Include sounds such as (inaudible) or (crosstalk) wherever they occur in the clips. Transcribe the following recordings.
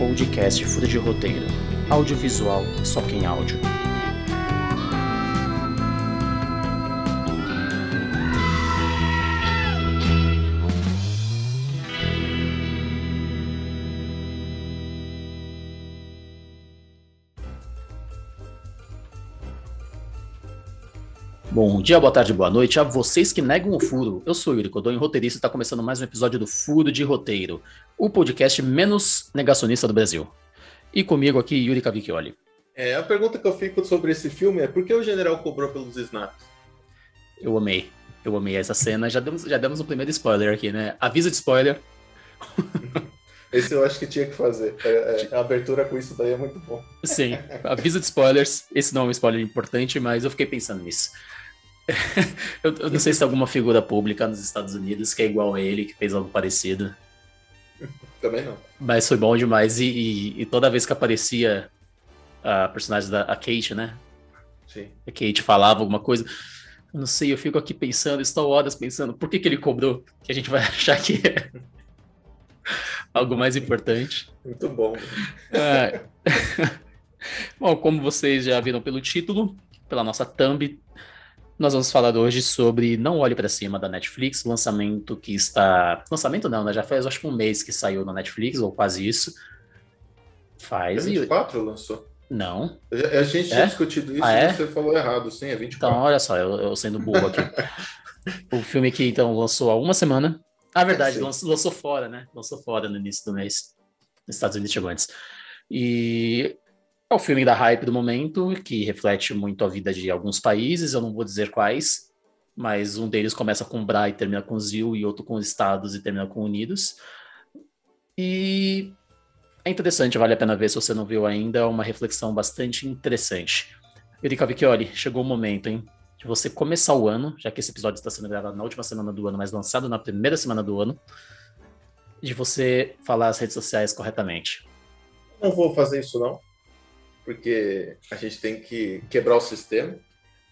podcast Fura de Roteiro. Audiovisual, só quem áudio. Bom dia, boa tarde, boa noite a vocês que negam o furo. Eu sou o Yuri Codon, roteirista, e está começando mais um episódio do Furo de Roteiro, o podcast menos negacionista do Brasil. E comigo aqui, Yuri Cavicchioli. É, a pergunta que eu fico sobre esse filme é por que o general cobrou pelos snaps? Eu amei, eu amei essa cena. Já demos, já demos um primeiro spoiler aqui, né? Aviso de spoiler. (laughs) Esse eu acho que tinha que fazer. É, é, a abertura com isso daí é muito bom. Sim, aviso de spoilers. Esse não é um spoiler importante, mas eu fiquei pensando nisso. (laughs) eu, eu, não sei se tem alguma figura pública nos Estados Unidos que é igual a ele, que fez algo parecido. Também não. Mas foi bom demais. E, e, e toda vez que aparecia a personagem da a Kate, né? Sim. A Kate falava alguma coisa. Eu não sei, eu fico aqui pensando, estou horas pensando, por que, que ele cobrou? Que a gente vai (laughs) achar que é (laughs) algo mais importante. Muito bom. É. bom, como vocês já viram pelo título, pela nossa thumb, nós vamos falar hoje sobre Não Olhe para Cima da Netflix, lançamento que está. Lançamento não, né? Já faz acho que um mês que saiu na Netflix, ou quase isso. Faz. É 24 e... lançou? Não. A gente tinha é? discutido isso ah, e é? você falou errado, sim, é 24. Então, olha só, eu, eu sendo burro aqui. (laughs) o filme que então lançou há uma semana. Ah, verdade, é, lançou, lançou fora, né? Lançou fora no início do mês. Nos Estados Unidos chegou antes. E é o filme da hype do momento, que reflete muito a vida de alguns países, eu não vou dizer quais, mas um deles começa com Bra e termina com Zil, e outro com Estados e termina com Unidos. E é interessante, vale a pena ver se você não viu ainda, é uma reflexão bastante interessante. Erika Vecchioli, chegou o momento, hein? De você começar o ano, já que esse episódio está sendo gravado na última semana do ano, mas lançado na primeira semana do ano, de você falar as redes sociais corretamente. Não vou fazer isso, não porque a gente tem que quebrar o sistema.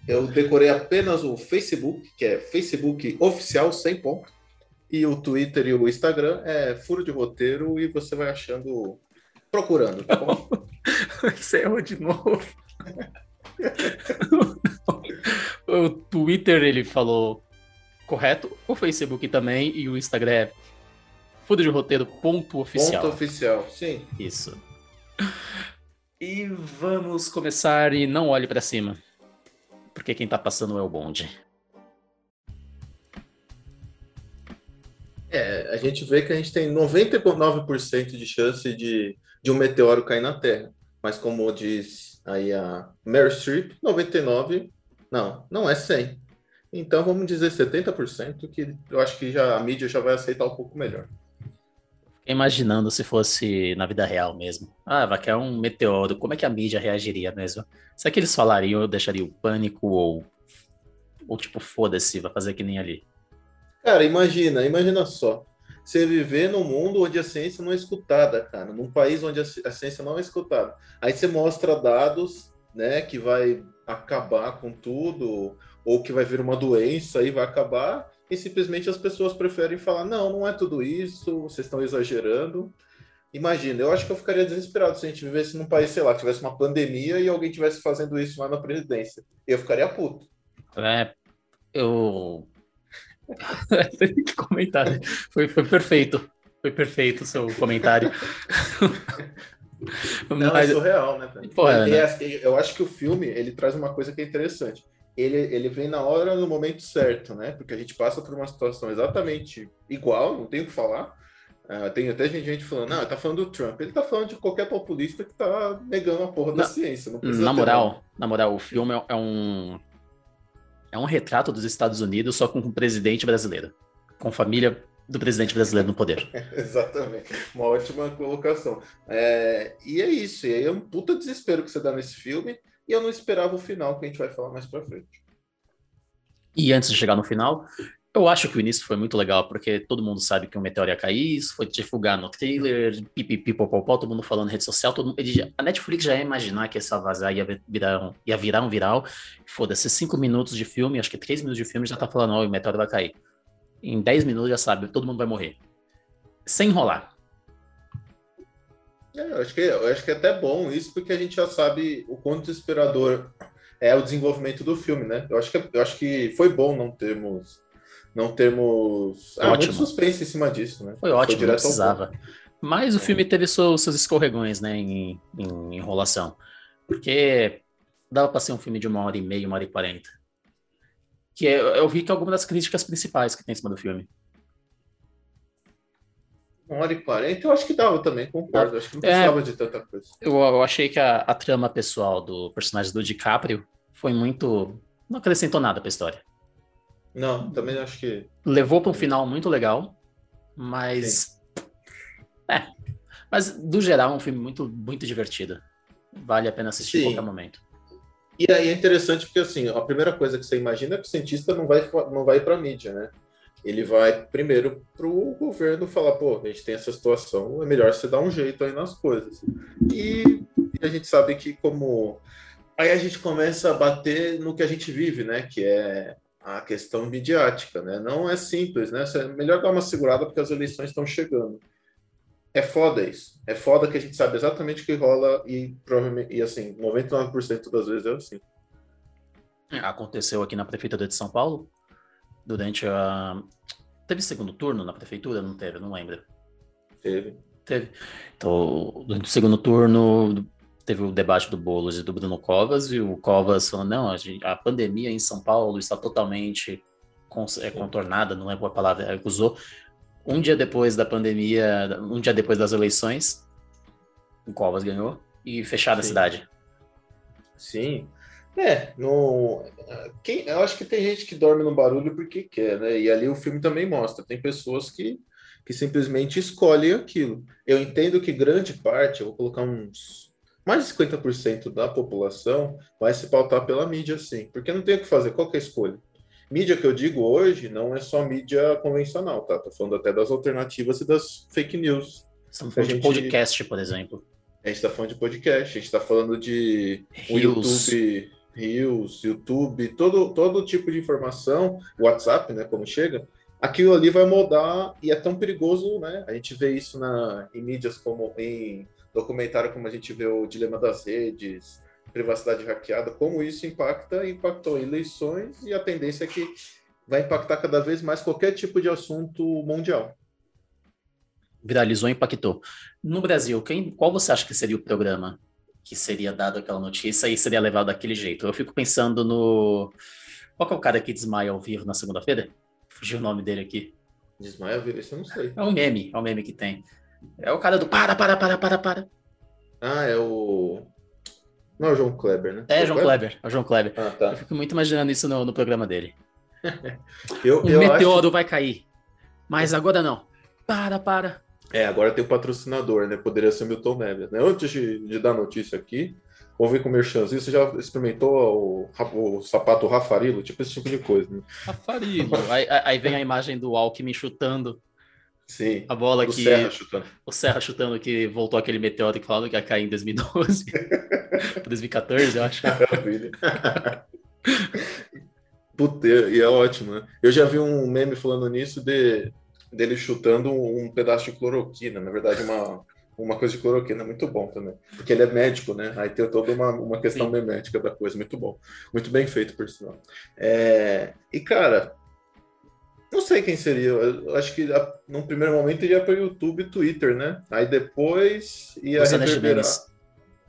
Eu decorei apenas o Facebook, que é Facebook oficial, sem ponto, e o Twitter e o Instagram é furo de roteiro e você vai achando, procurando, tá bom? (laughs) você errou de novo. (laughs) o Twitter ele falou correto, o Facebook também e o Instagram é furo de roteiro ponto oficial. Ponto oficial, sim. Isso. E vamos começar e não olhe para cima. Porque quem tá passando é o bonde. É, a gente vê que a gente tem 99% de chance de, de um meteoro cair na Terra. Mas como diz aí a Mary Streep, 99, não, não é 100. Então vamos dizer 70%, que eu acho que já a mídia já vai aceitar um pouco melhor imaginando se fosse na vida real mesmo. Ah, vai cair um meteoro, como é que a mídia reagiria mesmo? Será que eles falariam, eu deixaria o pânico ou, ou tipo, foda-se, vai fazer que nem ali? Cara, imagina, imagina só. Você viver num mundo onde a ciência não é escutada, cara, num país onde a ciência não é escutada. Aí você mostra dados, né, que vai acabar com tudo, ou que vai vir uma doença e vai acabar, e simplesmente as pessoas preferem falar: não, não é tudo isso, vocês estão exagerando. Imagina, eu acho que eu ficaria desesperado se a gente vivesse num país, sei lá, tivesse uma pandemia e alguém tivesse fazendo isso lá na presidência. Eu ficaria puto. É, eu. (laughs) Que comentar. Né? Foi, foi perfeito. Foi perfeito o seu comentário. Não, Mas... é surreal, né? Pô, é, né? Eu acho que o filme ele traz uma coisa que é interessante ele, ele vem na hora, no momento certo, né? Porque a gente passa por uma situação exatamente igual, não tem o que falar. Uh, tem até gente falando, não, tá falando do Trump. Ele tá falando de qualquer populista que tá negando a porra da na, ciência. na moral, na moral, o filme é, é um é um retrato dos Estados Unidos só com um presidente brasileiro, com família do presidente brasileiro no poder. (laughs) Exatamente, uma ótima colocação. É, e é isso, e aí é um puta desespero que você dá nesse filme. E eu não esperava o final, que a gente vai falar mais pra frente. E antes de chegar no final, eu acho que o início foi muito legal, porque todo mundo sabe que o meteoro ia cair, isso foi divulgar no trailer, pipipi, popopó, todo mundo falando na rede social, todo mundo, a Netflix já ia imaginar que essa vazar ia virar um, ia virar um viral. Foda-se, cinco minutos de filme, acho que três minutos de filme já tá falando, ó, oh, o meteoro vai cair. Em dez minutos já sabe, todo mundo vai morrer. Sem enrolar. É, eu, acho que, eu acho que é até bom isso, porque a gente já sabe o quanto desesperador é o desenvolvimento do filme, né? Eu acho que, eu acho que foi bom não termos não termos ah, muito suspense em cima disso, né? Foi ótimo, foi não precisava. Mas o filme teve seus, seus escorregões, né, em, em enrolação. Porque dava para ser um filme de uma hora e meia, uma hora e quarenta. Que é, eu vi que é alguma das críticas principais que tem em cima do filme. Uma hora e quarenta, eu acho que dava também, concordo. Acho que não precisava é, de tanta coisa. Eu, eu achei que a, a, trama pessoal do personagem do DiCaprio foi muito. Não acrescentou nada pra história. Não, também acho que. Levou para um final muito legal, mas. É. Mas, do geral, é um filme muito, muito divertido. Vale a pena assistir Sim. em qualquer momento. E aí é interessante porque, assim, a primeira coisa que você imagina é que o cientista não vai, não vai para mídia, né? Ele vai primeiro para o governo falar, pô, a gente tem essa situação, é melhor você dar um jeito aí nas coisas. E, a gente sabe que como... Aí a gente começa a bater no que a gente vive, né? Que é a questão midiática, né? Não é simples, né? É melhor dar uma segurada porque as eleições estão chegando. É foda isso. É foda que a gente sabe exatamente o que rola e provavelmente, e assim, 99% das vezes é assim. É, aconteceu aqui na prefeitura de São Paulo, durante a. Teve segundo turno na prefeitura? Não teve, não lembro. Teve. Teve. Então, durante o segundo turno, teve o debate do Boulos e do Bruno Covas, e o Covas falando, não, a, gente, a pandemia em São Paulo está totalmente é, contornada, não lembro a palavra que usou. Um dia depois da pandemia, um dia depois das eleições, o Covas ganhou e fecharam Sim. a cidade. Sim. É, no, quem, eu acho que tem gente que dorme no barulho porque quer, né? E ali o filme também mostra. Tem pessoas que, que simplesmente escolhem aquilo. Eu entendo que grande parte, eu vou colocar uns mais de 50% da população vai se pautar pela mídia, sim, porque não tem o que fazer, qual que é a escolha? Mídia que eu digo hoje não é só mídia convencional, tá? Tô falando até das alternativas e das fake news. Estamos falando gente... de podcast, por exemplo. A gente tá falando de podcast, a gente tá falando de YouTube, Reels, YouTube, todo, todo tipo de informação, WhatsApp, né, como chega, aquilo ali vai mudar e é tão perigoso, né? A gente vê isso na, em mídias como em documentário como a gente vê o Dilema das Redes, privacidade hackeada, como isso impacta, impactou eleições e a tendência é que vai impactar cada vez mais qualquer tipo de assunto mundial. Viralizou impactou. No Brasil, quem, qual você acha que seria o programa que seria dado aquela notícia e seria levado daquele jeito? Eu fico pensando no. Qual é o cara que desmaia ao vivo na segunda-feira? Fugiu o nome dele aqui. Desmaia ao vivo? Isso eu não sei. É um meme, é um meme que tem. É o cara do para, para, para, para, para. Ah, é o. Não é o João Kleber, né? É, João Kleber? Kleber, é o João Kleber. Ah, tá. Eu fico muito imaginando isso no, no programa dele. (laughs) eu, um eu meteoro acho... vai cair. Mas agora não. Para, para. É, agora tem o patrocinador, né? Poderia ser Milton Neves. Né? Antes de, de dar notícia aqui, vamos ver com o Merchanzinho. Você já experimentou o, o sapato Rafarilo? Tipo esse tipo de coisa, né? Rafarilo. (laughs) aí, aí vem a imagem do Alckmin chutando Sim. A bola o que. Serra chutando. O Serra chutando que voltou aquele meteoro que falava que ia cair em 2012. 2014, (laughs) eu acho. Maravilha. Puta, e é ótimo, né? Eu já vi um meme falando nisso de dele chutando um pedaço de cloroquina, na verdade, uma, uma coisa de cloroquina, muito bom também. Porque ele é médico, né? Aí tem toda uma, uma questão Sim. memética da coisa, muito bom. Muito bem feito, por sinal. É... E, cara, não sei quem seria. Eu acho que num primeiro momento iria para o YouTube e Twitter, né? Aí depois ia Você reverberar.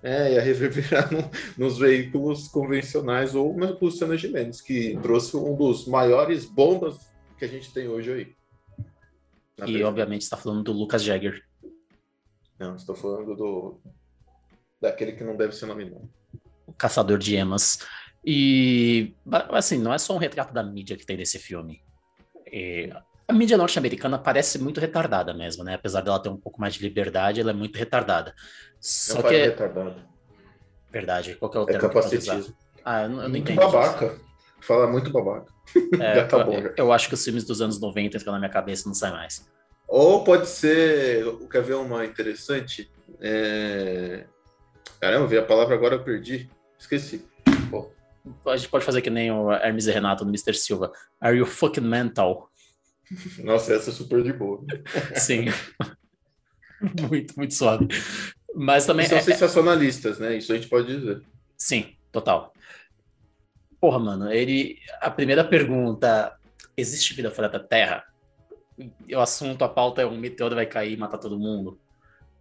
É, ia reverberar no, nos veículos convencionais ou na Luciana Gimenez, que trouxe um dos maiores bombas que a gente tem hoje aí. E obviamente está falando do Lucas Jagger. Não, estou falando do daquele que não deve ser nominado. O caçador de emas. E assim, não é só um retrato da mídia que tem nesse filme. É, a mídia norte-americana parece muito retardada mesmo, né? Apesar dela ter um pouco mais de liberdade, ela é muito retardada. Só que é retardada. Verdade. Qual que é o é termo capacitismo. Ah, eu não, eu não muito babaca. Isso. Fala muito babaca. É, (laughs) já tá bom. Eu, eu, acho que os filmes dos anos 90 ficam na minha cabeça não sai mais. Ou pode ser. Quer ver uma interessante? É... Caramba, vi a palavra agora eu perdi. Esqueci. Pô a gente pode fazer que nem o Hermes e Renato no Mr. Silva. Are you fucking mental? (laughs) Nossa, essa é super de boa. (laughs) Sim. muito, muito suave. Mas também. são é, sensacionalistas, né? Isso a gente pode dizer. Sim, total. Porra, mano, ele. A primeira pergunta: existe vida fora da Terra? O assunto, a pauta é um meteoro vai cair e matar todo mundo.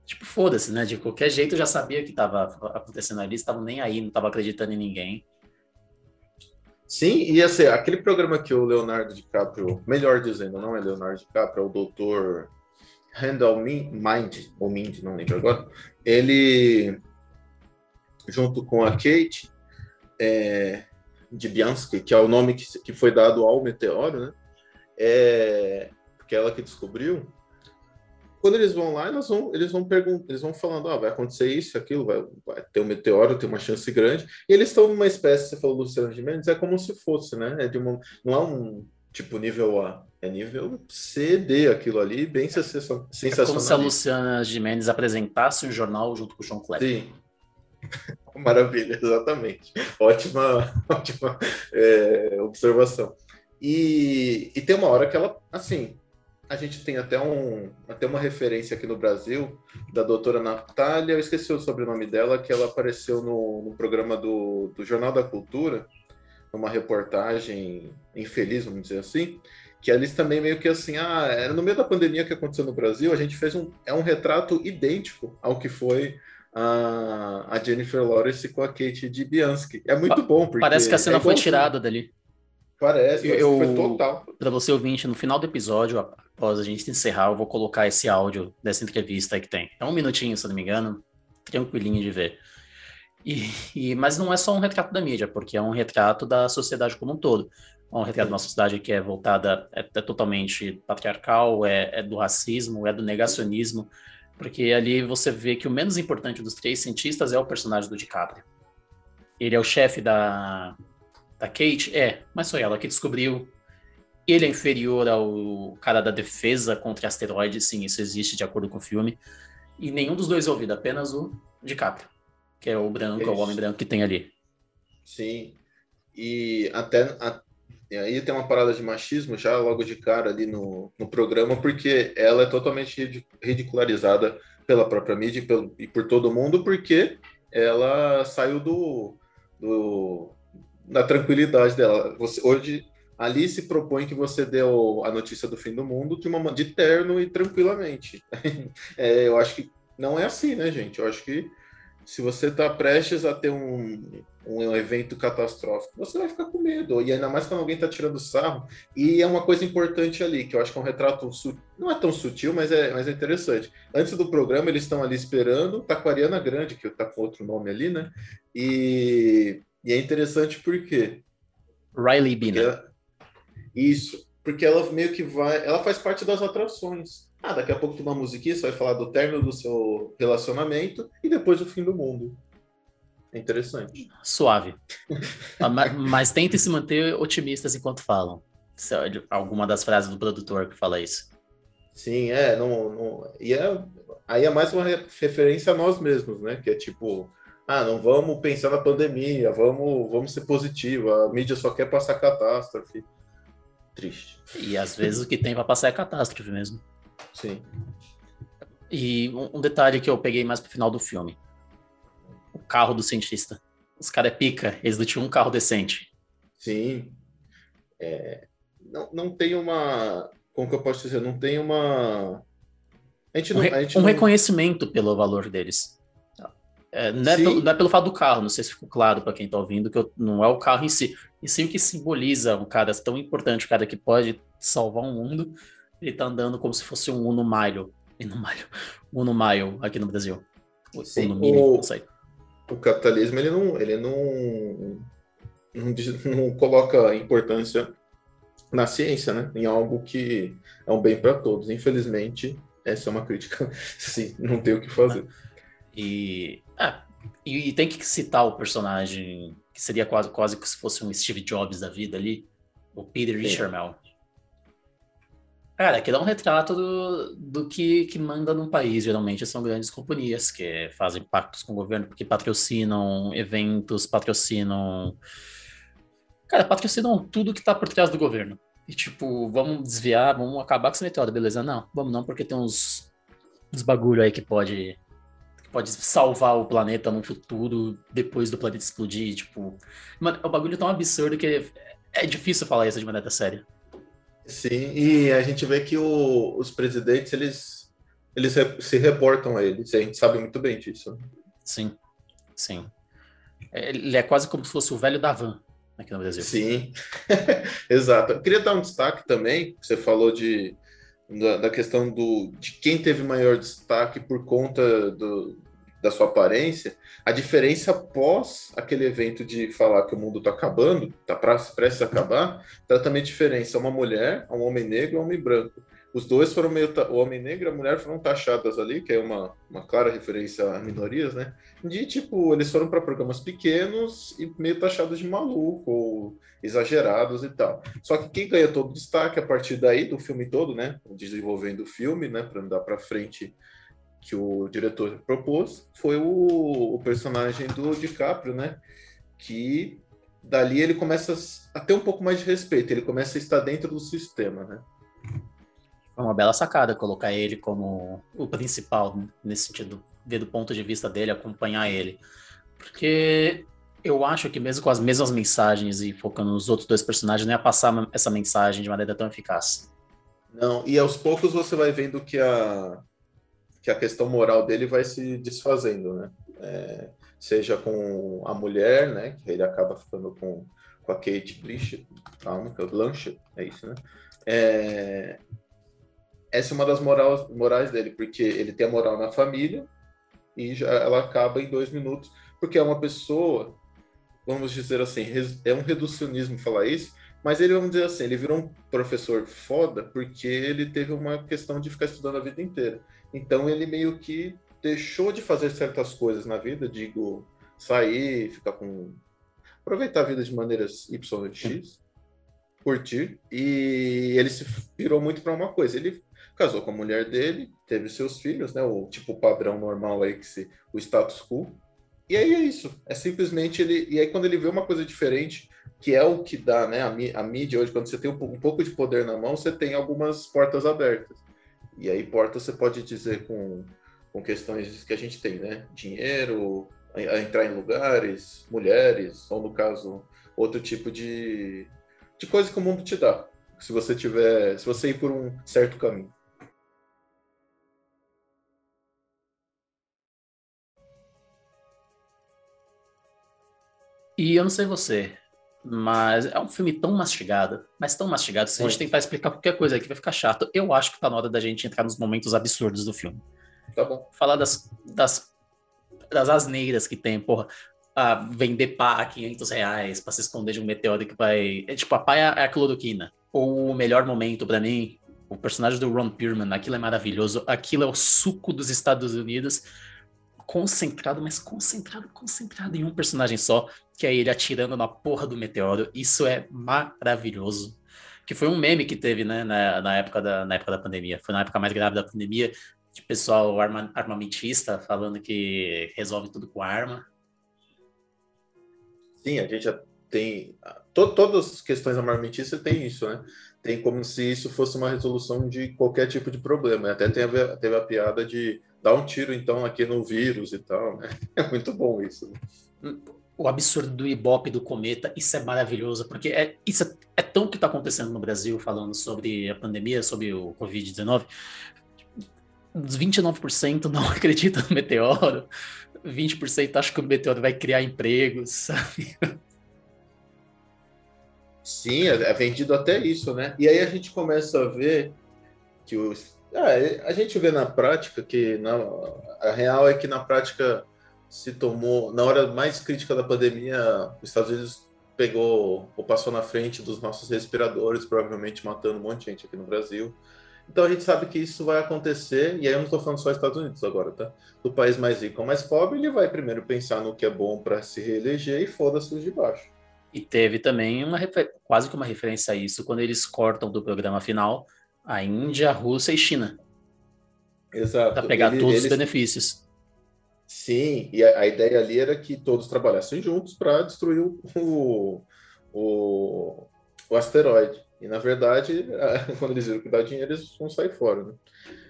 Tipo, foda-se, né? De qualquer jeito eu já sabia o que tava acontecendo ali, estavam nem aí, não tava acreditando em ninguém. Sim, e assim, aquele programa que o Leonardo DiCaprio, melhor dizendo, não é Leonardo DiCaprio, é o doutor Randall Mind, ou Mind, não lembro agora, ele, junto com a Kate, é, de Bianski, que é o nome que, que foi dado ao meteoro, né? É, porque é ela que descobriu. Quando eles vão lá, eles vão, eles vão perguntar, eles vão falando, ah, vai acontecer isso, aquilo, vai, vai ter um meteoro, tem uma chance grande. E eles estão numa espécie, você falou Luciano de Mendes, é como se fosse, né? É de uma, não é um tipo nível A, é nível C, D aquilo ali, bem sensacional. É como se a Luciana Gimenez apresentasse um jornal junto com o João Kleber. Sim. (laughs) Maravilha, exatamente. Ótima, (laughs) ótima é, observação. E, e tem uma hora que ela, assim, a gente tem até, um, até uma referência aqui no Brasil da doutora Natália, eu esqueci o sobrenome dela, que ela apareceu no, no programa do, do Jornal da Cultura, numa reportagem infeliz, vamos dizer assim, que eles também meio que assim, ah, era no meio da pandemia que aconteceu no Brasil, a gente fez um, é um retrato idêntico ao que foi a, a Jennifer Lawrence com a Kate de Bianski. É muito bom, porque... Parece que a cena é foi tirada dali. Parece, parece eu, foi total. Para você ouvinte, no final do episódio, após a gente encerrar, eu vou colocar esse áudio dessa entrevista que tem. É um minutinho, se não me engano, tranquilinho de ver. E, e, mas não é só um retrato da mídia, porque é um retrato da sociedade como um todo. É um retrato de uma sociedade que é voltada, é, é totalmente patriarcal, é, é, do racismo, é do negacionismo, porque ali você vê que o menos importante dos três cientistas é o personagem do DiCaprio. Ele é o chefe da, da Kate? É, mas foi ela que descobriu. Ele é inferior ao cara da defesa contra asteroides, sim, isso existe de acordo com o filme. E nenhum dos dois é ouvido, apenas o DiCaprio que é o branco, é o homem branco que tem ali. Sim. E até a, e aí tem uma parada de machismo já logo de cara ali no, no programa, porque ela é totalmente ridicularizada pela própria mídia e, pelo, e por todo mundo, porque ela saiu do, do da tranquilidade dela. Você, hoje ali se propõe que você deu a notícia do fim do mundo de uma de terno e tranquilamente. (laughs) É, eu acho que não é assim, né, gente? Eu acho que se você está prestes a ter um, um evento catastrófico, você vai ficar com medo. E ainda mais quando alguém está tirando sarro. E é uma coisa importante ali, que eu acho que é um retrato não é tão sutil, mas é, mas é interessante. Antes do programa, eles estão ali esperando, tá com a Ariana Grande, que tá com outro nome ali, né? E, e é interessante porque. Riley Bina. Isso, porque ela meio que vai. Ela faz parte das atrações. Ah, daqui a pouco tem uma musiquinha, você vai falar do término do seu relacionamento e depois do fim do mundo. É interessante. Suave. (laughs) Ah, mas, mas tentem se manter otimistas enquanto falam. É alguma das frases do produtor que fala isso. Sim, é. Não, não, e é, aí é mais uma referência a nós mesmos, né? Que é tipo, ah, não vamos pensar na pandemia, vamos, vamos ser positivo. A mídia só quer passar catástrofe. Triste. E às vezes o que tem para passar é catástrofe mesmo. Sim. E um, detalhe que eu peguei mais pro final do filme. O carro do cientista. Os caras é pica, eles não tinham um carro decente. Sim. É, não, não tem uma. Como que eu posso dizer? Não tem uma. A gente não, um, re, a gente um não... reconhecimento pelo valor deles. É, não, é pelo, não, é pelo, fato do carro, não sei se ficou claro para quem está ouvindo, que eu, não é o carro em si, e sim o que simboliza um cara tão importante, um cara que pode salvar o um mundo, ele tá andando como se fosse um Uno Mile. (laughs) Uno Mile. Uno Mile aqui no Brasil. Sim, Uno Mini, o, o capitalismo, ele não, ele não, não, (laughs) não coloca importância na ciência, né? Em algo que é um bem para todos. Infelizmente, essa é uma crítica. (laughs) Sim, não tem o que fazer. E, ah, e, e, tem que citar o personagem que seria quase, quase que se fosse um Steve Jobs da vida ali, o Peter Richarmel. Cara, aqui dá um retrato do, do que, que manda num país. Geralmente são grandes companhias que fazem pactos com o governo, porque patrocinam eventos, patrocinam. Cara, patrocinam tudo que tá por trás do governo. E tipo, vamos desviar, vamos acabar com esse meteoro, beleza? Não, vamos não, porque tem uns, uns bagulho aí que pode, pode salvar o planeta no futuro depois do planeta explodir. Tipo, mano, é um bagulho tão absurdo que é difícil falar isso de maneira séria. Sim, e a gente vê que o, os presidentes eles, eles se reportam a eles, a gente sabe muito bem disso. Sim, sim. Ele é quase como se fosse o velho da van aqui no Brasil. Sim, (laughs) exato. Eu queria dar um destaque também, você falou de, da, da, questão do, de quem teve maior destaque por conta do, da sua aparência, a diferença após aquele evento de falar que o mundo está acabando, está prestes a acabar, tá também diferença uma mulher, um homem negro um homem branco. Os dois foram meio. O homem negro e a mulher foram taxadas ali, que é uma, uma clara referência a minorias, né? De tipo, eles foram para programas pequenos e meio taxados de maluco, ou exagerados e tal. Só que quem ganha todo o destaque a partir daí, do filme todo, né? Desenvolvendo o filme, né? Para andar para frente que o diretor propôs, foi o, o personagem do DiCaprio, né? Que dali ele começa a ter um pouco mais de respeito, ele começa a estar dentro do sistema, né? Foi uma bela sacada colocar ele como o principal, nesse sentido, ver do ponto de vista dele, acompanhar ele. Porque eu acho que mesmo com as mesmas mensagens e focando nos outros dois personagens, não ia passar essa mensagem de maneira tão eficaz. Não, e aos poucos você vai vendo que a, que a questão moral dele vai se desfazendo, né? É, seja com a mulher, né? Que ele acaba ficando com, com a Kate Blanchett, calma, que é o Blanchett, é isso, né? É, essa é uma das morais, morais dele, porque ele tem a moral na família e já ela acaba em dois minutos, porque é uma pessoa, vamos dizer assim, é um reducionismo falar isso, mas ele, vamos dizer assim, ele virou um professor foda porque ele teve uma questão de ficar estudando a vida inteira. Então ele meio que deixou de fazer certas coisas na vida, digo, sair, ficar com. aproveitar a vida de maneiras Y e X, curtir, e ele se virou muito para uma coisa. Ele casou com a mulher dele, teve seus filhos, né? O tipo padrão normal aí, que se, o status quo. E aí é isso. É simplesmente ele. E aí, quando ele vê uma coisa diferente, que é o que dá, né? A, mídia hoje, quando você tem um, pouco de poder na mão, você tem algumas portas abertas. E aí, portas você pode dizer com, com questões que a gente tem, né? Dinheiro, entrar em lugares, mulheres, ou no caso, outro tipo de, de coisa que o mundo te dá. Se você tiver, se você ir por um certo caminho. E eu não sei você, mas é um filme tão mastigado, mas tão mastigado, se a gente tentar explicar qualquer coisa aqui vai ficar chato. Eu acho que tá na hora da gente entrar nos momentos absurdos do filme. Tá bom. Falar das, das, das asneiras que tem, porra. A vender pá a 500 reais pra se esconder de um meteoro que vai. É, tipo, a pá é a cloroquina. Ou o melhor momento para mim, o personagem do Ron Perlman, aquilo é maravilhoso. Aquilo é o suco dos Estados Unidos concentrado, mas concentrado, concentrado em um personagem só, que é ele atirando na porra do meteoro. Isso é maravilhoso. Que foi um meme que teve, né, na, na, época, da, na época da pandemia. Foi na época mais grave da pandemia, de pessoal arma, armamentista falando que resolve tudo com arma. Sim, a gente já tem. To, todas as questões armamentistas tem isso, né? Tem como se isso fosse uma resolução de qualquer tipo de problema. Até teve, teve a piada de dá um tiro então aqui no vírus e tal, né? (laughs) É muito bom isso. O absurdo do Ibope do cometa, isso é maravilhoso, porque é, isso é, é tão que está acontecendo no Brasil, falando sobre a pandemia, sobre o Covid-19. 29% não (laughs) acredita no meteoro, 20% acha que o meteoro vai criar empregos, (laughs) sabe? Sim, é, é vendido até isso, né? E aí a gente começa a ver que os é, a gente vê na prática que na, a real é que na prática se tomou, na hora mais crítica da pandemia, os Estados Unidos pegou ou passou na frente dos nossos respiradores, provavelmente matando um monte de gente aqui no Brasil. Então a gente sabe que isso vai acontecer, e aí eu não estou falando só dos Estados Unidos agora, tá? Do país mais rico ou mais pobre, ele vai primeiro pensar no que é bom para se reeleger e foda-se os de baixo. E teve também uma quase que uma referência a isso quando eles cortam do programa final a Índia, a Rússia e China. Exato. Para pegar Ele, todos eles... os benefícios. Sim, e a, a, ideia ali era que todos trabalhassem juntos para destruir o, o, o, asteroide. E na verdade, (laughs) quando eles viram que dá dinheiro, eles vão sair fora, né?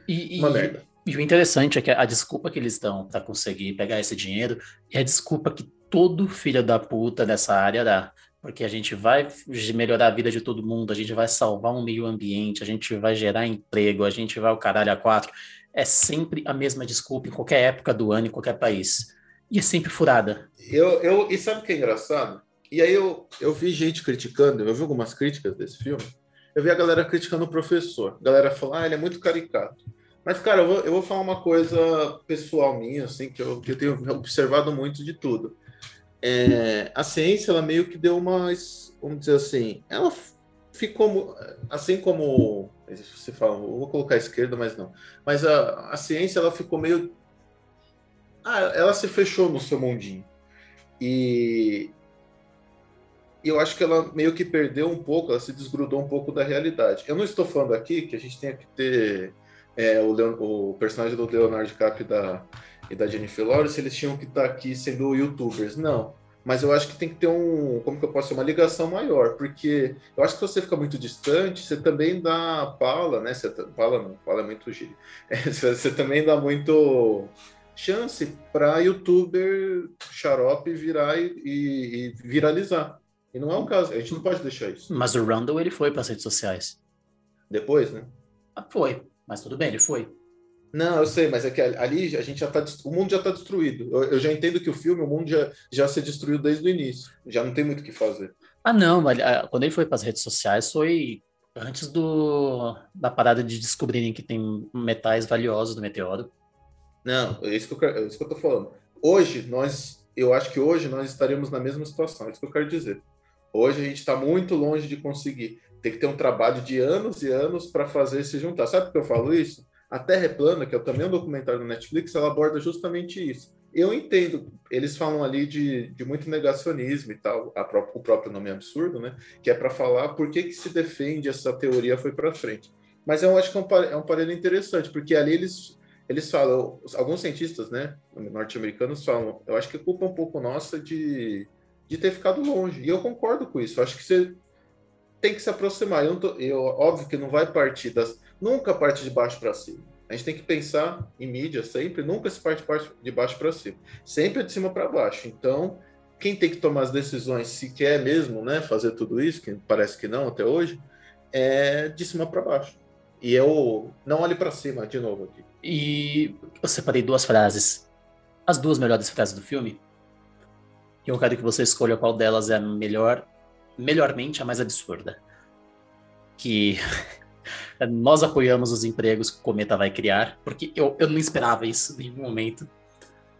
E, Uma e, merda. E o interessante é que a desculpa que eles dão para conseguir pegar esse dinheiro é a desculpa que todo filho da puta dessa área dá. Porque a gente vai melhorar a vida de todo mundo, a gente vai salvar um meio ambiente, a gente vai gerar emprego, a gente vai o caralho a quatro. É sempre a mesma desculpa em qualquer época do ano, em qualquer país. E é sempre furada. Eu, eu, e sabe o que é engraçado? E aí eu, eu vi gente criticando, eu vi algumas críticas desse filme. Eu vi a galera criticando o professor. A galera falou, ah, ele é muito caricato. Mas, cara, eu vou, eu vou falar uma coisa pessoal minha, assim, que eu, que eu tenho observado muito de tudo. É, a ciência, ela meio que deu uma, vamos dizer assim, ela ficou, assim como, você fala, eu vou colocar esquerda, mas não. Mas a, a ciência, ela ficou meio, ah, ela se fechou no seu mundinho. E eu acho que ela meio que perdeu um pouco, ela se desgrudou um pouco da realidade. Eu não estou falando aqui que a gente tenha que ter é, o, Leon, o, personagem do Leonardo DiCaprio e da, e da Jennifer Lawrence, eles tinham que estar aqui sendo youtubers. Não. Mas eu acho que tem que ter um, como que eu posso dizer, uma ligação maior, porque eu acho que se você fica muito distante, você também dá pala, né? Você, pala não, pala é muito gíria. (laughs) Você também dá muito chance para youtuber xarope virar e, e, e viralizar. E não é o caso, a gente não pode deixar isso. Mas o Randall, ele foi para as redes sociais. Depois, né? Ah, foi, mas tudo bem, ele foi. Não, eu sei, mas é que ali a gente já tá. O mundo já está destruído. Eu, eu, já entendo que o filme, o mundo já, já se destruiu desde o início. Já não tem muito o que fazer. Ah, não, mas ah, quando ele foi para as redes sociais foi antes do da parada de descobrirem que tem metais valiosos no meteoro. Não, é isso que eu, é isso que eu tô falando. Hoje, nós. Eu acho que hoje nós estaríamos na mesma situação, é isso que eu quero dizer. Hoje a gente está muito longe de conseguir. Tem que ter um trabalho de anos e anos para fazer se juntar. Sabe por que eu falo isso? A Terra é Plana, que é também um documentário do Netflix, ela aborda justamente isso. Eu entendo, eles falam ali de, de muito negacionismo e tal, pró o próprio nome é absurdo, né? Que é para falar por que, que se defende essa teoria foi para frente. Mas eu acho que é um, é um interessante, porque ali eles, eles falam, alguns cientistas, né, norte-americanos falam, eu acho que é culpa um pouco nossa de de ter ficado longe. E eu concordo com isso. Acho que você tem que se aproximar. Eu, tô, eu óbvio que não vai partir das. Nunca parte de baixo para cima. A gente tem que pensar em mídia sempre, nunca se parte de baixo para cima. Sempre de cima para baixo. Então, quem tem que tomar as decisões, se quer mesmo né, fazer tudo isso, que parece que não até hoje, é de cima para baixo. E eu não olhe para cima de novo aqui. E eu separei duas frases. As duas melhores frases do filme e eu quero que você escolha qual delas é a melhor, melhormente a mais absurda. Que (laughs) nós apoiamos os empregos que o Cometa vai criar, porque eu, eu não esperava isso em nenhum momento.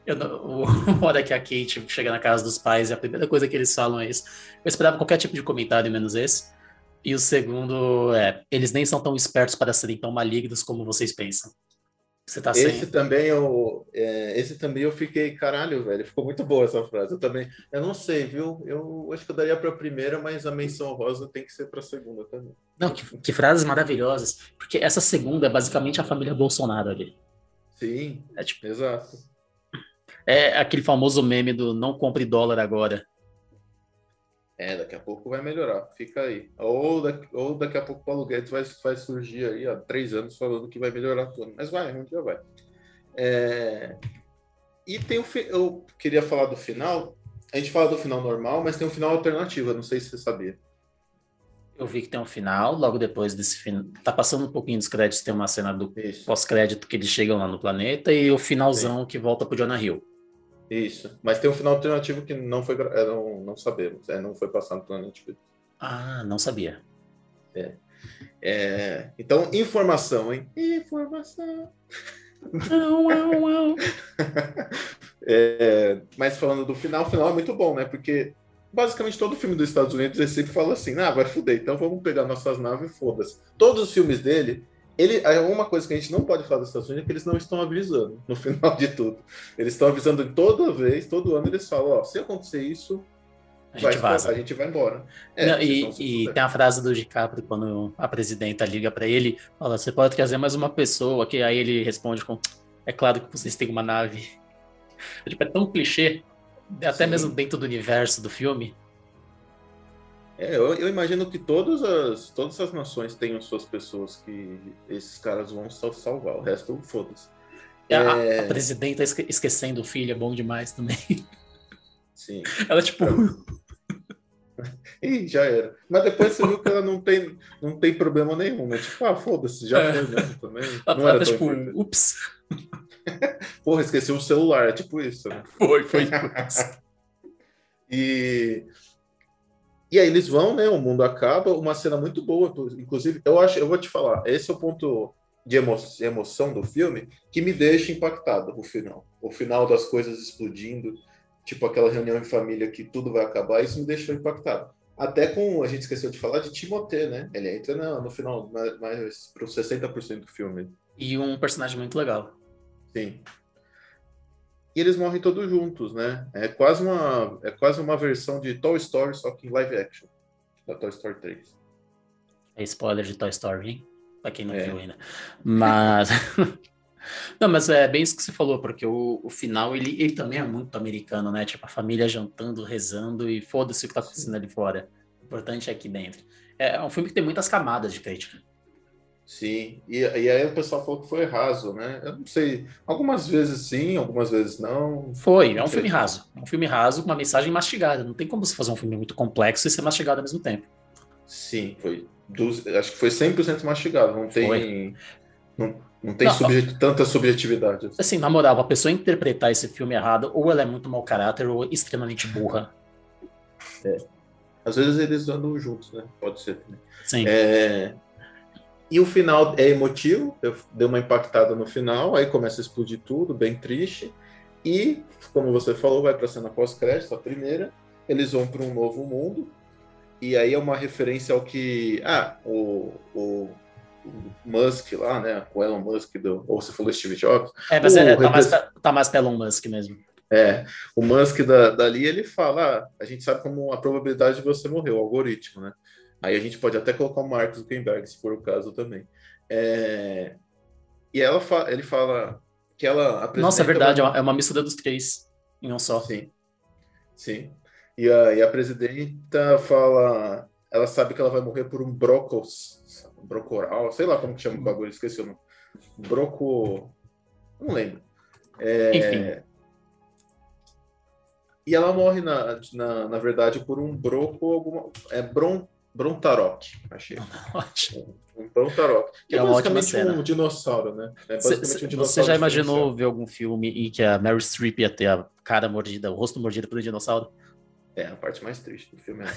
Eu não, (laughs) hora que a Kate chega na casa dos pais e a primeira coisa que eles falam é isso. Eu esperava qualquer tipo de comentário menos esse. E o segundo é, eles nem são tão espertos para serem tão malignos como vocês pensam. Você tá esse sem... também eu, é, esse também eu fiquei, caralho, velho, ficou muito boa essa frase. Eu também, eu não sei, viu? Eu acho que eu daria para a primeira, mas a menção rosa tem que ser para a segunda também. Não, que, que, frases maravilhosas, porque essa segunda é basicamente a família Bolsonaro ali. Sim, é tipo, exato. É aquele famoso meme do não compre dólar agora. É, daqui a pouco vai melhorar, fica aí. Ou daqui, ou daqui a pouco o Paulo Guedes vai, vai surgir aí há três anos falando que vai melhorar tudo. Mas vai, um dia vai. É... E tem o eu queria falar do final. A gente fala do final normal, mas tem um final alternativo. não sei se você sabia. Eu vi que tem um final, logo depois desse final. Tá passando um pouquinho dos créditos, tem uma cena do pós-crédito que eles chegam lá no planeta e o finalzão Sim. que volta pro Jonah Hill. Isso. Mas tem um final alternativo que não foi. É, não, não sabemos. É, não foi passado pela Netflix. Ah, não sabia. É. é. Então, informação, hein? Informação. (laughs) é, mas falando do final, o final é muito bom, né? Porque basicamente todo filme dos Estados Unidos ele sempre fala assim: ah, vai fuder, então vamos pegar nossas naves e foda-se. Todos os filmes dele ele, é uma coisa que a gente não pode falar dos Estados Unidos é que eles não estão avisando no (laughs) final de tudo. Eles estão avisando toda vez, todo ano eles falam, ó, se acontecer isso, a gente, vai, a gente vai embora. É, não, e, e tem a frase do DiCaprio quando a presidenta liga para ele, fala, você pode trazer mais uma pessoa, que aí ele responde com, é claro que vocês têm uma nave. (laughs) Tipo, é tão clichê, até Sim. mesmo dentro do universo do filme. É, eu, eu, imagino que todas as, todas as nações tenham suas pessoas que esses caras vão salvar, o resto foda-se. É... A, a, presidenta esque esquecendo o filho é bom demais também. Sim. (laughs) Ela, tipo. (laughs) Ih, já era. Mas depois você viu que ela não tem, não tem problema nenhum, né? Tipo, ah, foda-se, já é. foi mesmo também. Ela não era tá, tipo, ups. (laughs) Porra, esqueci o celular, é tipo isso, né? Foi, foi isso. e, e aí eles vão, né? O mundo acaba, uma cena muito boa, inclusive, eu acho, eu vou te falar, esse é o ponto de emo emoção do filme que me deixa impactado o final. O final das coisas explodindo, tipo aquela reunião em família que tudo vai acabar, isso me deixou impactado. Até com, a gente esqueceu de falar de Timothée, né? Ele entra no, no final, mais para os 60% do filme. E um personagem muito legal. Sim. E eles morrem todos juntos, né? É quase uma, é quase uma versão de Toy Story, só que em live action. Da Toy Story 3. É spoiler de Toy Story, hein? Pra quem não é. viu ainda. Mas. (laughs) não, mas é bem isso que você falou, porque o, o final ele, ele também é muito americano, né? Tipo, a família jantando, rezando e foda-se o que tá acontecendo ali fora. O importante é aqui dentro. É um filme que tem muitas camadas de crítica. Sim, e, e aí o pessoal falou que foi raso, né? Eu não sei, algumas vezes sim, algumas vezes não. Foi, é um filme raso. É um filme raso com uma mensagem mastigada. Não tem como você fazer um filme muito complexo e ser mastigado ao mesmo tempo. Sim, foi. Dos, acho que foi 100% mastigado, não tem. Não, não tem não, subjet, tanta subjetividade. Assim. na moral, a pessoa interpretar esse filme errado, ou ela é muito mau caráter, ou extremamente burra. É. Às vezes eles andam juntos, né? Pode ser também. Sim. É, e o final é emotivo, eu dei uma impactada no final, aí começa a explodir tudo, bem triste. E, como você falou, vai para a cena pós-crédito, a primeira. Eles vão para um novo mundo. E aí é uma referência ao que. Ah, o, o, Musk lá, né? O Elon Musk, do, ou você falou Steve Jobs. É, mas é, tá, mais, tá mais Elon Musk mesmo. É, o Musk da, dali ele fala: ah, a gente sabe como a probabilidade de você morrer, o algoritmo, né? Aí a gente pode até colocar o Marcos Zuckerberg, se for o caso também. É... E ela fa... ele fala que ela. Nossa, é verdade, uma... é uma mistura dos três em um só. Sim. Sim. E a, e a presidenta fala. Ela sabe que ela vai morrer por um brocos. Brocoral, sei lá como que chama o bagulho, esqueci o nome. Broco. Não lembro. É... Enfim. E ela morre, na, na, na verdade, por um broco, alguma. É bron, Brontarok, achei. Ótimo. Um Brontarok. Que é, é basicamente um dinossauro, né? É basicamente um dinossauro. Você já imaginou ver algum filme em que a Mary Streep ia ter a cara mordida, o rosto mordido por um dinossauro? É, a parte mais triste do filme. É.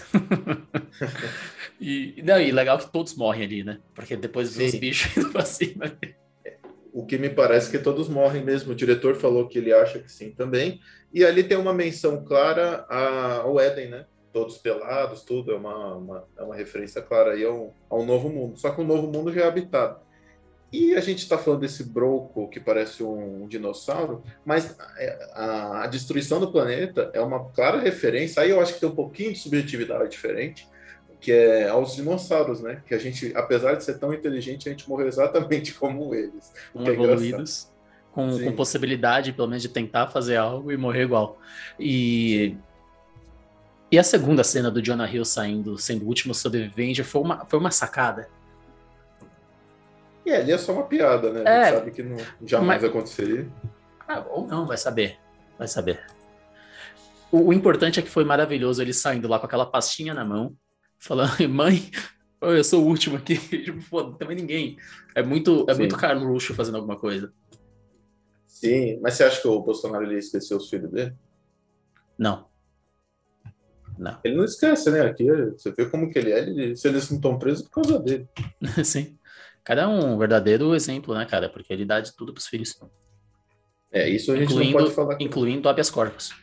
(laughs) e, não, e legal que todos morrem ali, né? Porque depois dos bichos (laughs) indo pra cima. O que me parece que todos morrem mesmo. O diretor falou que ele acha que sim também. E ali tem uma menção clara ao Éden, né? Todos pelados, tudo, é uma, uma, é uma referência clara aí ao, ao novo mundo. Só que o novo mundo já é habitado. E a gente está falando desse broco que parece um, um dinossauro, mas é, a, a, destruição do planeta é uma clara referência. Aí eu acho que tem um pouquinho de subjetividade diferente, que é aos dinossauros, né? Que a gente, apesar de ser tão inteligente, a gente morreu exatamente (laughs) como eles. Um é evoluídos, com, com, possibilidade, pelo menos, de tentar fazer algo e morrer igual. E e a segunda cena do Jonah Hill saindo, sendo o último sobrevivente, foi uma, foi uma sacada. E ali é só uma piada, né? A gente é, sabe que não, jamais mas... aconteceria. Ah, ou não, vai saber. Vai saber. O, o, importante é que foi maravilhoso ele saindo lá com aquela pastinha na mão, falando, (laughs) mãe, eu sou o último aqui. (laughs) tipo, pô, não tem mais ninguém. É muito, é muito Carlos Ruxo fazendo alguma coisa. Sim, mas você acha que o Bolsonaro ele esqueceu os filhos dele? Não. Não. Ele não esquece, né? Aqui você vê como que ele é, ele, se eles não estão presos por causa dele. (laughs) Sim. Cara é um verdadeiro exemplo, né, cara? Porque ele dá de tudo pros filhos. É, isso a gente incluindo, não pode falar. Aqui. Incluindo habeas corpus.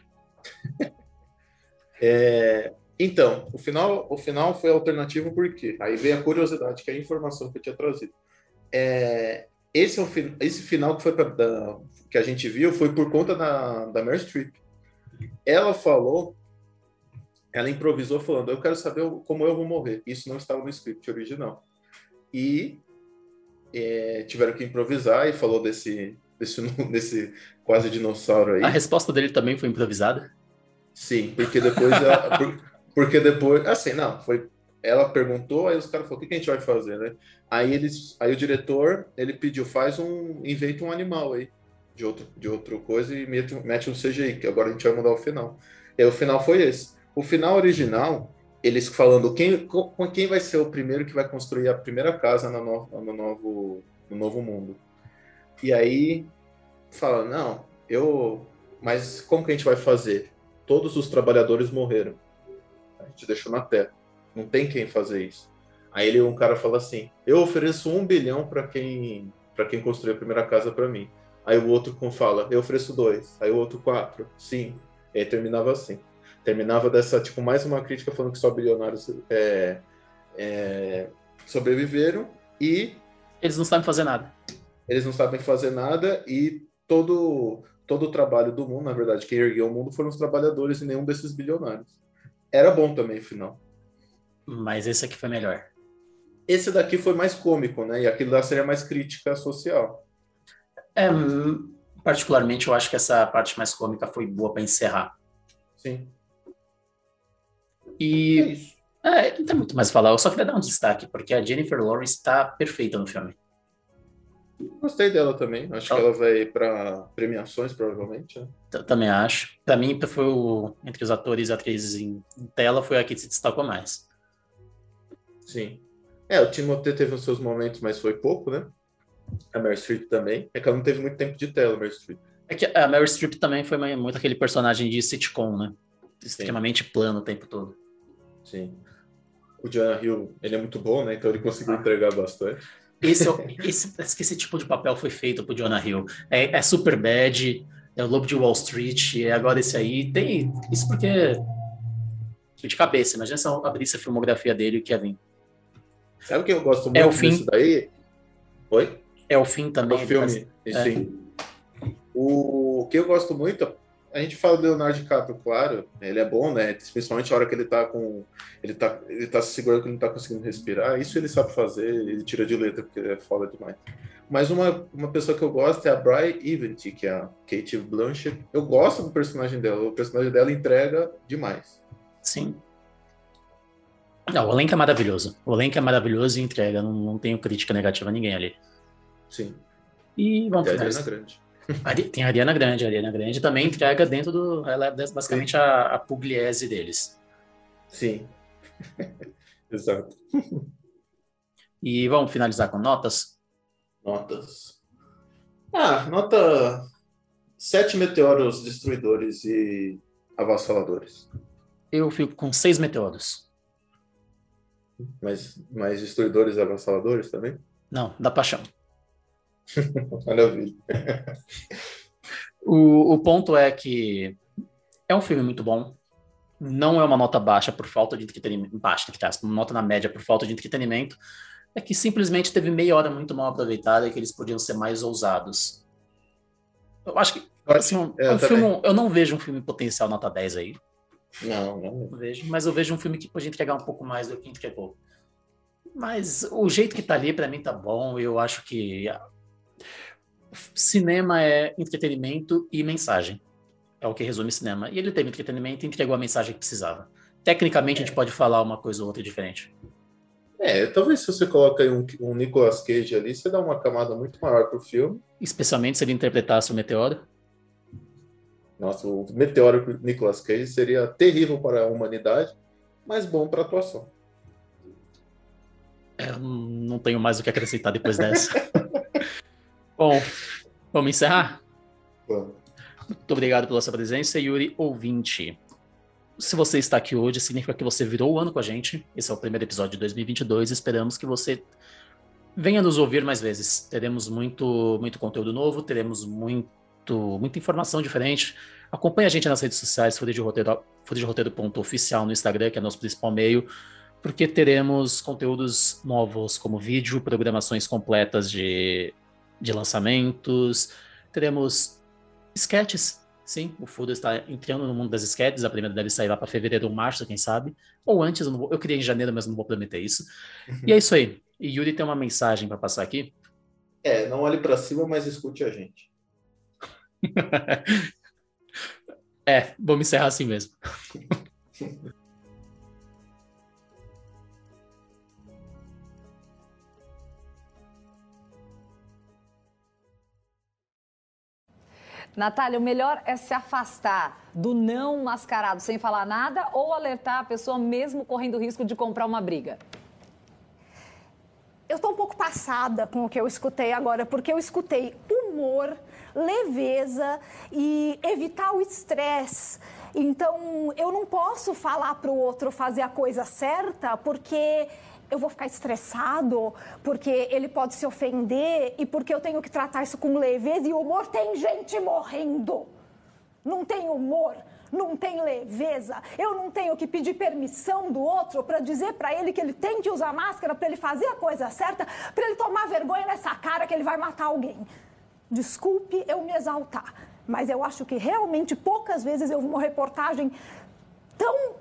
(laughs) é, então, o final, o final foi alternativo porque aí veio a curiosidade, que é a informação que eu tinha trazido. É, esse, é um, esse final que foi pra, da, que a gente viu foi por conta da, da Meryl Streep. Ela falou ela improvisou falando: Eu quero saber como eu vou morrer. Isso não estava no script original. E é, tiveram que improvisar e falou desse, desse, (laughs) desse quase dinossauro aí. A resposta dele também foi improvisada? Sim, porque depois. ela, (laughs) por, porque depois. Assim, não, foi. Ela perguntou, aí os caras falaram: o que, a gente vai fazer, né? Aí, eles, aí o diretor ele pediu: faz um. inventa um animal aí. de outro, de outra coisa e mete, mete um CGI, que agora a gente vai mudar o final. E aí, o final foi esse. O final original, eles falando quem, com quem vai ser o primeiro que vai construir a primeira casa no novo, no novo, no novo mundo. E aí fala, não, eu. Mas como que a gente vai fazer? Todos os trabalhadores morreram. A gente deixou na terra. Não tem quem fazer isso. Aí ele, um cara fala assim: eu ofereço um bilhão para quem para quem construir a primeira casa para mim. Aí o outro fala: eu ofereço dois. Aí o outro quatro, cinco. E aí terminava assim. Terminava dessa tipo mais uma crítica falando que só bilionários é, é, sobreviveram e eles não sabem fazer nada. Eles não sabem fazer nada e todo todo o trabalho do mundo, na verdade, quem ergueu o mundo foram os trabalhadores e nenhum desses bilionários. Era bom também, final. Mas esse aqui foi melhor. Esse daqui foi mais cômico, né? E aquilo lá seria mais crítica social. É, particularmente, eu acho que essa parte mais cômica foi boa para encerrar. Sim. E. É, é, não tem muito mais a falar. Eu só queria dar um destaque, porque a Jennifer Lawrence está perfeita no filme. Gostei dela também. Acho que ela vai para premiações, provavelmente. Né? Também acho. Para mim, foi o, entre os atores e atrizes em, em tela, foi a que se destacou mais. Sim. É, o Timothée teve os seus momentos, mas foi pouco, né? A Meryl Streep também. É que ela não teve muito tempo de tela, a Meryl Streep. É que a Meryl Streep também foi muito aquele personagem de sitcom, né? Extremamente Sim. plano o tempo todo. Sim. O Jonah Hill, ele é muito bom, né? Então ele conseguiu ah. entregar bastante. Esse, é esse, esse tipo de papel foi feito pro Jonah Hill. É, é super bad, é o Lobo de Wall Street, é agora esse aí. Tem. Isso porque. De cabeça, imagina se eu abrisse a filmografia dele, o que ia vir. Sabe o que eu gosto muito é o fim. disso daí? Oi? É o fim também. É o filme, é. sim. O que eu gosto muito, a gente fala do Leonardo DiCaprio, claro, ele é bom, né? Principalmente a hora que ele tá com. Ele tá, ele tá se segurando que ele não tá conseguindo respirar. Isso ele sabe fazer, ele tira de letra, porque é foda demais. Mas uma, uma pessoa que eu gosto é a Bry Event, que é a Kate Blanchett. Eu gosto do personagem dela, o personagem dela entrega demais. Sim. Não, o elenco é maravilhoso. O elenco é maravilhoso e entrega. Não, não tenho crítica negativa a ninguém ali. Sim. E vamos. Ariana Grande. Tem a Ariana Grande. A Ariana Grande também entrega dentro do. Ela é basicamente a, a pugliese deles. Sim. (laughs) Exato. E vamos finalizar com notas? Notas. Ah, nota sete meteoros destruidores e avassaladores. Eu fico com seis meteoros. Mas mais destruidores e avassaladores também? Não, da paixão. (laughs) Maravilha. o, o ponto é que é um filme muito bom. Não é uma nota baixa por falta de entretenimento. Baixa, que uma nota na média por falta de entretenimento. É que simplesmente teve meia hora muito mal aproveitada e que eles podiam ser mais ousados. Eu acho que. Assim, um, é, um filme, eu não vejo um filme potencial nota 10 aí. Não, não. vejo, mas eu vejo um filme que podia entregar um pouco mais do que entregou. Mas o jeito que tá ali, para mim, tá bom. Eu acho que cinema é entretenimento e mensagem. É o que resume cinema. E ele teve entretenimento e entregou a mensagem que precisava. Tecnicamente, é. a gente pode falar uma coisa ou outra diferente. É, talvez se você coloca um, um Nicolas Cage ali, você dá uma camada muito maior pro filme. Especialmente se ele interpretasse o Meteoro. Nossa, o meteoro Nicolas Cage seria terrível para a humanidade, mas bom para a atuação. É, não tenho mais o que acrescentar depois dessa. (laughs) bom, vamos encerrar? Vamos. Muito obrigado pela sua presença, Yuri, ouvinte. Se você está aqui hoje, significa que você virou o ano com a gente. Esse é o primeiro episódio de 2022. Esperamos que você venha nos ouvir mais vezes. Teremos muito, muito conteúdo novo, teremos muito muita informação diferente. Acompanhe a gente nas redes sociais, Folha de Roteiro, Folha de Roteiro.oficial no Instagram, que é nosso principal meio, porque teremos conteúdos novos, como vídeo, programações completas de, de lançamentos, teremos sketches. Sim, o Fudo está entrando no mundo das sketches, a primeira deve sair lá para fevereiro ou março, quem sabe. Ou antes, eu, vou, eu queria em janeiro, mas não vou prometer isso. (laughs) E é isso aí. E Yuri tem uma mensagem para passar aqui. É, não olhe para cima, mas escute a gente. (laughs) é, vamos encerrar assim mesmo. Natália, o melhor é se afastar do não mascarado sem falar nada ou alertar a pessoa mesmo correndo risco de comprar uma briga? Eu estou um pouco passada com o que eu escutei agora, porque eu escutei humor, leveza e evitar o estresse. Então, eu não posso falar para o outro fazer a coisa certa, porque eu vou ficar estressado, porque ele pode se ofender e porque eu tenho que tratar isso com leveza e humor. Tem gente morrendo. Não tem humor, não tem leveza. Eu não tenho que pedir permissão do outro para dizer para ele que ele tem que usar máscara para ele fazer a coisa certa, para ele tomar vergonha nessa cara que ele vai matar alguém. Desculpe eu me exaltar, mas eu acho que realmente poucas vezes eu vi uma reportagem tão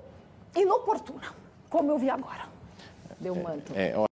inoportuna como eu vi agora. Deu manto. É,